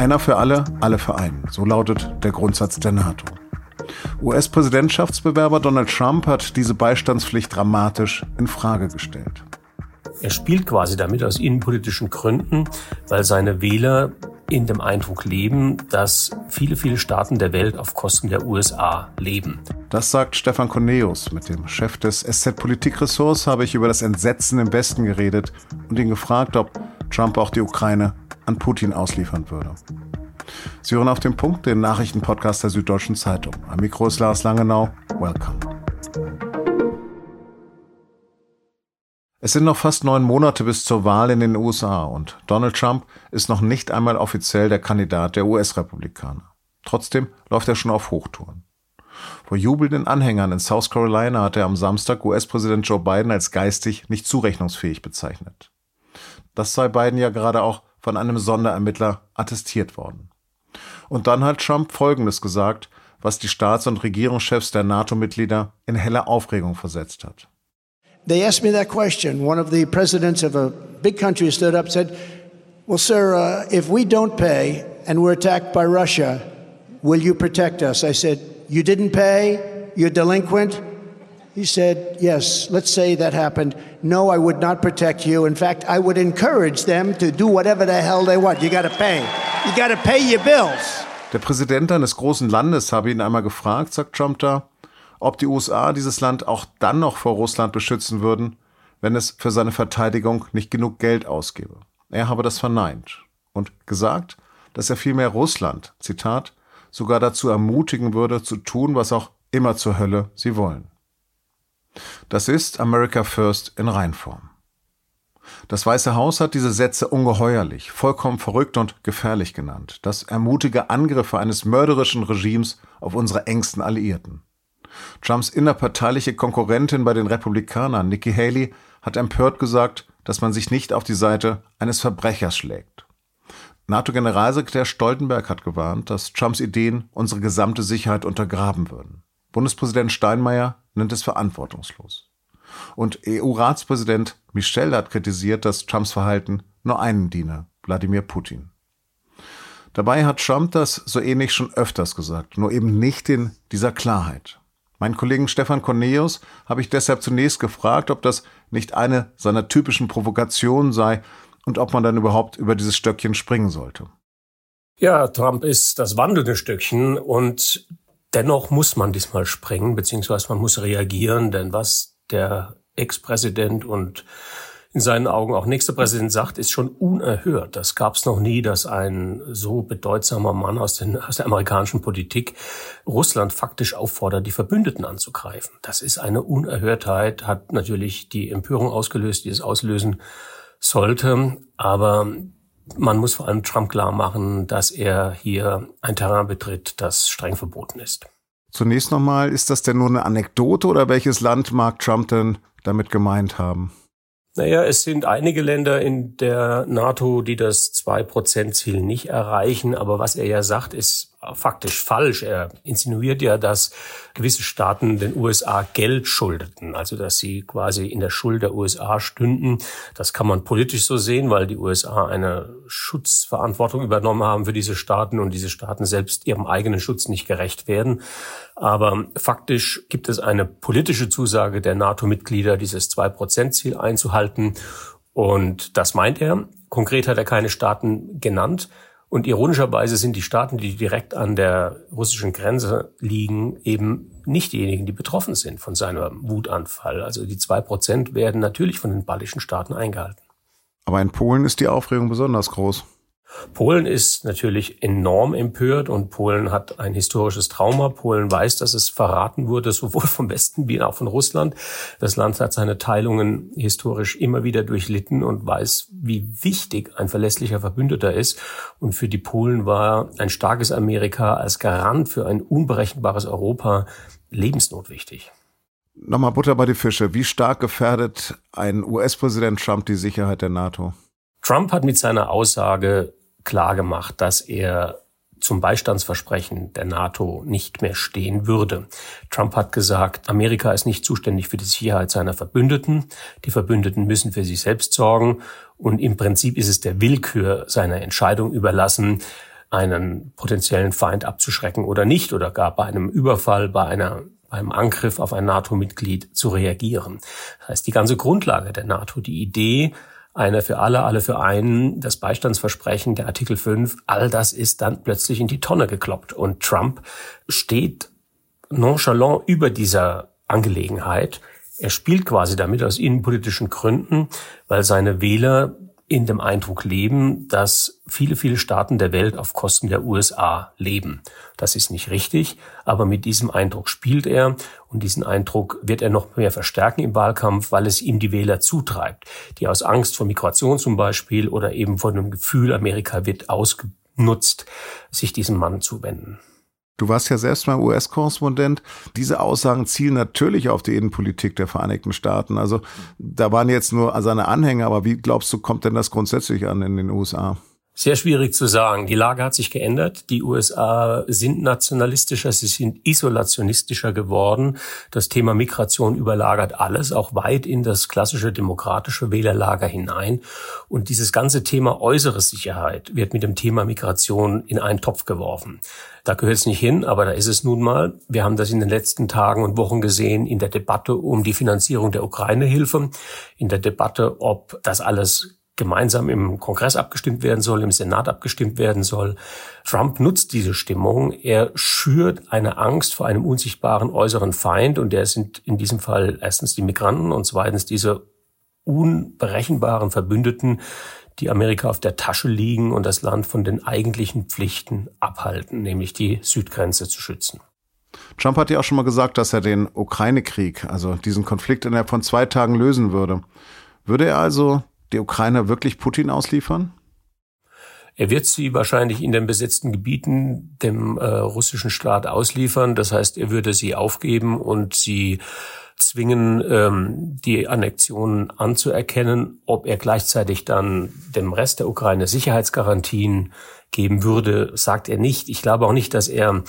Einer für alle, alle für einen. So lautet der Grundsatz der NATO. US-Präsidentschaftsbewerber Donald Trump hat diese Beistandspflicht dramatisch in Frage gestellt. Er spielt quasi damit aus innenpolitischen Gründen, weil seine Wähler in dem Eindruck leben, dass viele, viele Staaten der Welt auf Kosten der USA leben. Das sagt Stefan Corneus. Mit dem Chef des SZ Politikressorts habe ich über das Entsetzen im Westen geredet und ihn gefragt, ob Trump auch die Ukraine an Putin ausliefern würde. Sie hören auf den Punkt den Nachrichtenpodcast der Süddeutschen Zeitung. Am Mikro ist Lars Langenau. Welcome. Es sind noch fast neun Monate bis zur Wahl in den USA und Donald Trump ist noch nicht einmal offiziell der Kandidat der US-Republikaner. Trotzdem läuft er schon auf Hochtouren. Vor jubelnden Anhängern in South Carolina hat er am Samstag US-Präsident Joe Biden als geistig nicht zurechnungsfähig bezeichnet. Das sei Biden ja gerade auch von einem Sonderermittler attestiert worden. Und dann hat Trump Folgendes gesagt, was die Staats- und Regierungschefs der NATO-Mitglieder in helle Aufregung versetzt hat. They asked me that question. One of the presidents of a big country stood up and said, Well, sir, uh, if we don't pay and we're attacked by Russia, will you protect us? I said, You didn't pay? You're delinquent? He said, Yes, let's say that happened. No, I would not protect you. In fact, I would encourage them to do whatever the hell they want. You got to pay. You got to pay your bills. Der Präsident eines großen Landes habe ihn einmal gefragt, sagt Trump da, ob die USA dieses Land auch dann noch vor Russland beschützen würden, wenn es für seine Verteidigung nicht genug Geld ausgebe. Er habe das verneint und gesagt, dass er vielmehr Russland, Zitat, sogar dazu ermutigen würde, zu tun, was auch immer zur Hölle sie wollen. Das ist America First in Reinform. Das Weiße Haus hat diese Sätze ungeheuerlich, vollkommen verrückt und gefährlich genannt. Das ermutige Angriffe eines mörderischen Regimes auf unsere engsten Alliierten. Trumps innerparteiliche Konkurrentin bei den Republikanern, Nikki Haley, hat empört gesagt, dass man sich nicht auf die Seite eines Verbrechers schlägt. NATO-Generalsekretär Stoltenberg hat gewarnt, dass Trumps Ideen unsere gesamte Sicherheit untergraben würden. Bundespräsident Steinmeier nennt es verantwortungslos. Und EU-Ratspräsident Michel hat kritisiert, dass Trumps Verhalten nur einen diene, Wladimir Putin. Dabei hat Trump das so ähnlich schon öfters gesagt, nur eben nicht in dieser Klarheit. Meinen Kollegen Stefan Cornelius habe ich deshalb zunächst gefragt, ob das nicht eine seiner typischen Provokationen sei und ob man dann überhaupt über dieses Stöckchen springen sollte. Ja, Trump ist das wandelnde Stöckchen und dennoch muss man diesmal springen, beziehungsweise man muss reagieren, denn was der Ex-Präsident und in seinen Augen auch nächster Präsident sagt, ist schon unerhört. Das gab es noch nie, dass ein so bedeutsamer Mann aus, den, aus der amerikanischen Politik Russland faktisch auffordert, die Verbündeten anzugreifen. Das ist eine Unerhörtheit, hat natürlich die Empörung ausgelöst, die es auslösen sollte. Aber man muss vor allem Trump klar machen, dass er hier ein Terrain betritt, das streng verboten ist. Zunächst nochmal, ist das denn nur eine Anekdote oder welches Land mag Trump denn damit gemeint haben? Naja, es sind einige Länder in der NATO, die das 2%-Ziel nicht erreichen. Aber was er ja sagt, ist faktisch falsch. Er insinuiert ja, dass gewisse Staaten den USA Geld schuldeten, also dass sie quasi in der Schuld der USA stünden. Das kann man politisch so sehen, weil die USA eine Schutzverantwortung übernommen haben für diese Staaten und diese Staaten selbst ihrem eigenen Schutz nicht gerecht werden. Aber faktisch gibt es eine politische Zusage der NATO-Mitglieder, dieses Zwei-Prozent-Ziel einzuhalten. Und das meint er. Konkret hat er keine Staaten genannt. Und ironischerweise sind die Staaten, die direkt an der russischen Grenze liegen, eben nicht diejenigen, die betroffen sind von seinem Wutanfall. Also die zwei Prozent werden natürlich von den baltischen Staaten eingehalten. Aber in Polen ist die Aufregung besonders groß. Polen ist natürlich enorm empört und Polen hat ein historisches Trauma. Polen weiß, dass es verraten wurde, sowohl vom Westen wie auch von Russland. Das Land hat seine Teilungen historisch immer wieder durchlitten und weiß, wie wichtig ein verlässlicher Verbündeter ist. Und für die Polen war ein starkes Amerika als Garant für ein unberechenbares Europa lebensnotwichtig. Nochmal Butter bei die Fische. Wie stark gefährdet ein US-Präsident Trump die Sicherheit der NATO? Trump hat mit seiner Aussage klargemacht, dass er zum Beistandsversprechen der NATO nicht mehr stehen würde. Trump hat gesagt, Amerika ist nicht zuständig für die Sicherheit seiner Verbündeten. Die Verbündeten müssen für sich selbst sorgen. Und im Prinzip ist es der Willkür seiner Entscheidung überlassen, einen potenziellen Feind abzuschrecken oder nicht oder gar bei einem Überfall, bei einer beim Angriff auf ein NATO-Mitglied zu reagieren. Das heißt, die ganze Grundlage der NATO, die Idee, einer für alle, alle für einen, das Beistandsversprechen der Artikel 5, all das ist dann plötzlich in die Tonne gekloppt. Und Trump steht nonchalant über dieser Angelegenheit. Er spielt quasi damit aus innenpolitischen Gründen, weil seine Wähler in dem Eindruck leben, dass viele, viele Staaten der Welt auf Kosten der USA leben. Das ist nicht richtig, aber mit diesem Eindruck spielt er und diesen Eindruck wird er noch mehr verstärken im Wahlkampf, weil es ihm die Wähler zutreibt, die aus Angst vor Migration zum Beispiel oder eben vor dem Gefühl, Amerika wird ausgenutzt, sich diesem Mann zuwenden. Du warst ja selbst mal US-Korrespondent. Diese Aussagen zielen natürlich auf die Innenpolitik der Vereinigten Staaten. Also da waren jetzt nur seine Anhänger, aber wie glaubst du, kommt denn das grundsätzlich an in den USA? Sehr schwierig zu sagen. Die Lage hat sich geändert. Die USA sind nationalistischer, sie sind isolationistischer geworden. Das Thema Migration überlagert alles, auch weit in das klassische demokratische Wählerlager hinein. Und dieses ganze Thema äußere Sicherheit wird mit dem Thema Migration in einen Topf geworfen. Da gehört es nicht hin, aber da ist es nun mal. Wir haben das in den letzten Tagen und Wochen gesehen in der Debatte um die Finanzierung der Ukraine-Hilfe, in der Debatte, ob das alles gemeinsam im Kongress abgestimmt werden soll, im Senat abgestimmt werden soll. Trump nutzt diese Stimmung. Er schürt eine Angst vor einem unsichtbaren äußeren Feind und der sind in diesem Fall erstens die Migranten und zweitens diese unberechenbaren Verbündeten, die Amerika auf der Tasche liegen und das Land von den eigentlichen Pflichten abhalten, nämlich die Südgrenze zu schützen. Trump hat ja auch schon mal gesagt, dass er den Ukraine-Krieg, also diesen Konflikt innerhalb von zwei Tagen lösen würde. Würde er also die Ukrainer wirklich Putin ausliefern? Er wird sie wahrscheinlich in den besetzten Gebieten dem äh, russischen Staat ausliefern. Das heißt, er würde sie aufgeben und sie zwingen, ähm, die Annexion anzuerkennen. Ob er gleichzeitig dann dem Rest der Ukraine Sicherheitsgarantien geben würde, sagt er nicht. Ich glaube auch nicht, dass er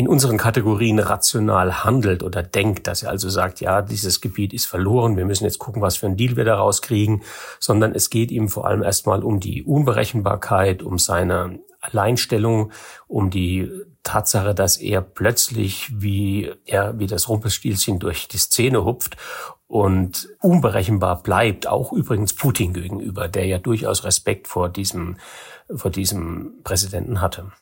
in unseren Kategorien rational handelt oder denkt, dass er also sagt, ja, dieses Gebiet ist verloren, wir müssen jetzt gucken, was für einen Deal wir daraus kriegen, sondern es geht ihm vor allem erstmal um die Unberechenbarkeit, um seine Alleinstellung, um die Tatsache, dass er plötzlich wie er wie das Rumpelstilzchen durch die Szene hupft und unberechenbar bleibt, auch übrigens Putin gegenüber, der ja durchaus Respekt vor diesem vor diesem Präsidenten hatte.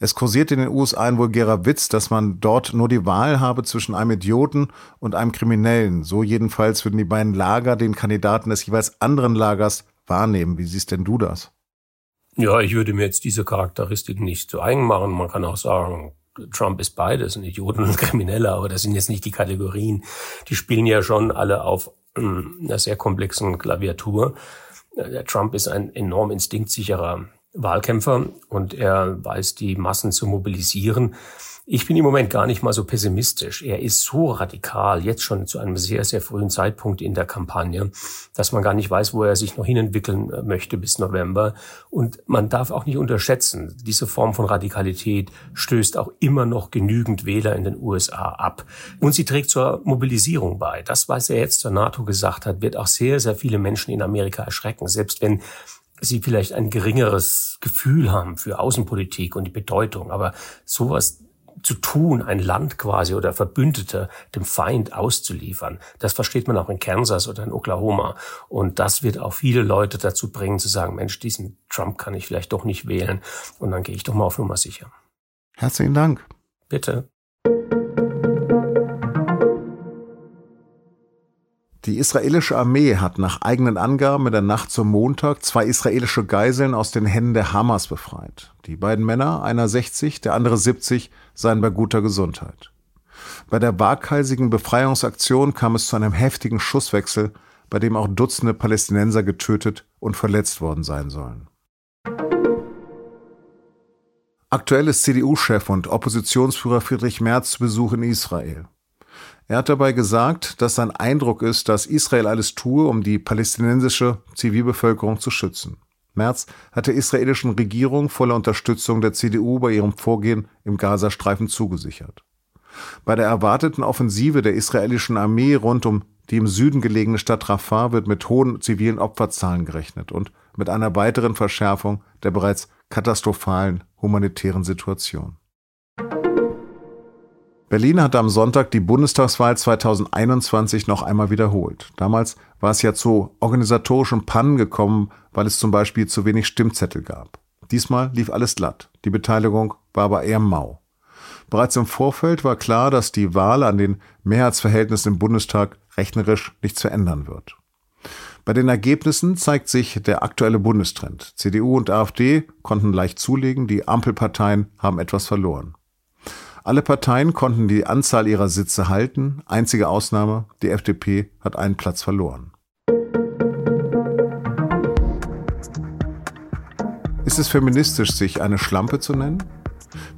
Es kursiert in den USA ein vulgärer Witz, dass man dort nur die Wahl habe zwischen einem Idioten und einem Kriminellen. So jedenfalls würden die beiden Lager den Kandidaten des jeweils anderen Lagers wahrnehmen. Wie siehst denn du das? Ja, ich würde mir jetzt diese Charakteristik nicht zu eigen machen. Man kann auch sagen, Trump ist beides, ein Idioten und ein Krimineller, aber das sind jetzt nicht die Kategorien. Die spielen ja schon alle auf ähm, einer sehr komplexen Klaviatur. Der Trump ist ein enorm instinktsicherer Wahlkämpfer und er weiß, die Massen zu mobilisieren. Ich bin im Moment gar nicht mal so pessimistisch. Er ist so radikal, jetzt schon zu einem sehr, sehr frühen Zeitpunkt in der Kampagne, dass man gar nicht weiß, wo er sich noch hinentwickeln äh, möchte bis November. Und man darf auch nicht unterschätzen, diese Form von Radikalität stößt auch immer noch genügend Wähler in den USA ab. Und sie trägt zur Mobilisierung bei. Das, was er jetzt zur NATO gesagt hat, wird auch sehr, sehr viele Menschen in Amerika erschrecken. Selbst wenn sie vielleicht ein geringeres Gefühl haben für Außenpolitik und die Bedeutung. Aber sowas zu tun, ein Land quasi oder Verbündete dem Feind auszuliefern, das versteht man auch in Kansas oder in Oklahoma. Und das wird auch viele Leute dazu bringen, zu sagen, Mensch, diesen Trump kann ich vielleicht doch nicht wählen. Und dann gehe ich doch mal auf Nummer sicher. Herzlichen Dank. Bitte. Die israelische Armee hat nach eigenen Angaben in der Nacht zum Montag zwei israelische Geiseln aus den Händen der Hamas befreit. Die beiden Männer, einer 60, der andere 70, seien bei guter Gesundheit. Bei der waghalsigen Befreiungsaktion kam es zu einem heftigen Schusswechsel, bei dem auch Dutzende Palästinenser getötet und verletzt worden sein sollen. Aktuell ist CDU-Chef und Oppositionsführer Friedrich Merz zu Besuch in Israel. Er hat dabei gesagt, dass sein Eindruck ist, dass Israel alles tue, um die palästinensische Zivilbevölkerung zu schützen. Merz hat der israelischen Regierung volle Unterstützung der CDU bei ihrem Vorgehen im Gazastreifen zugesichert. Bei der erwarteten Offensive der israelischen Armee rund um die im Süden gelegene Stadt Rafah wird mit hohen zivilen Opferzahlen gerechnet und mit einer weiteren Verschärfung der bereits katastrophalen humanitären Situation. Berlin hatte am Sonntag die Bundestagswahl 2021 noch einmal wiederholt. Damals war es ja zu organisatorischen Pannen gekommen, weil es zum Beispiel zu wenig Stimmzettel gab. Diesmal lief alles glatt. Die Beteiligung war aber eher mau. Bereits im Vorfeld war klar, dass die Wahl an den Mehrheitsverhältnissen im Bundestag rechnerisch nichts verändern wird. Bei den Ergebnissen zeigt sich der aktuelle Bundestrend. CDU und AfD konnten leicht zulegen, die Ampelparteien haben etwas verloren. Alle Parteien konnten die Anzahl ihrer Sitze halten. Einzige Ausnahme, die FDP hat einen Platz verloren. Ist es feministisch, sich eine Schlampe zu nennen?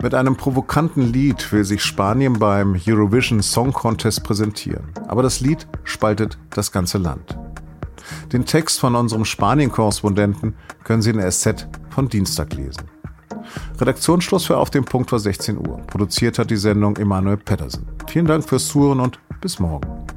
Mit einem provokanten Lied will sich Spanien beim Eurovision Song Contest präsentieren. Aber das Lied spaltet das ganze Land. Den Text von unserem Spanien-Korrespondenten können Sie in der SZ von Dienstag lesen. Redaktionsschluss für Auf dem Punkt war 16 Uhr. Produziert hat die Sendung Emanuel Pedersen. Vielen Dank fürs Zuhören und bis morgen.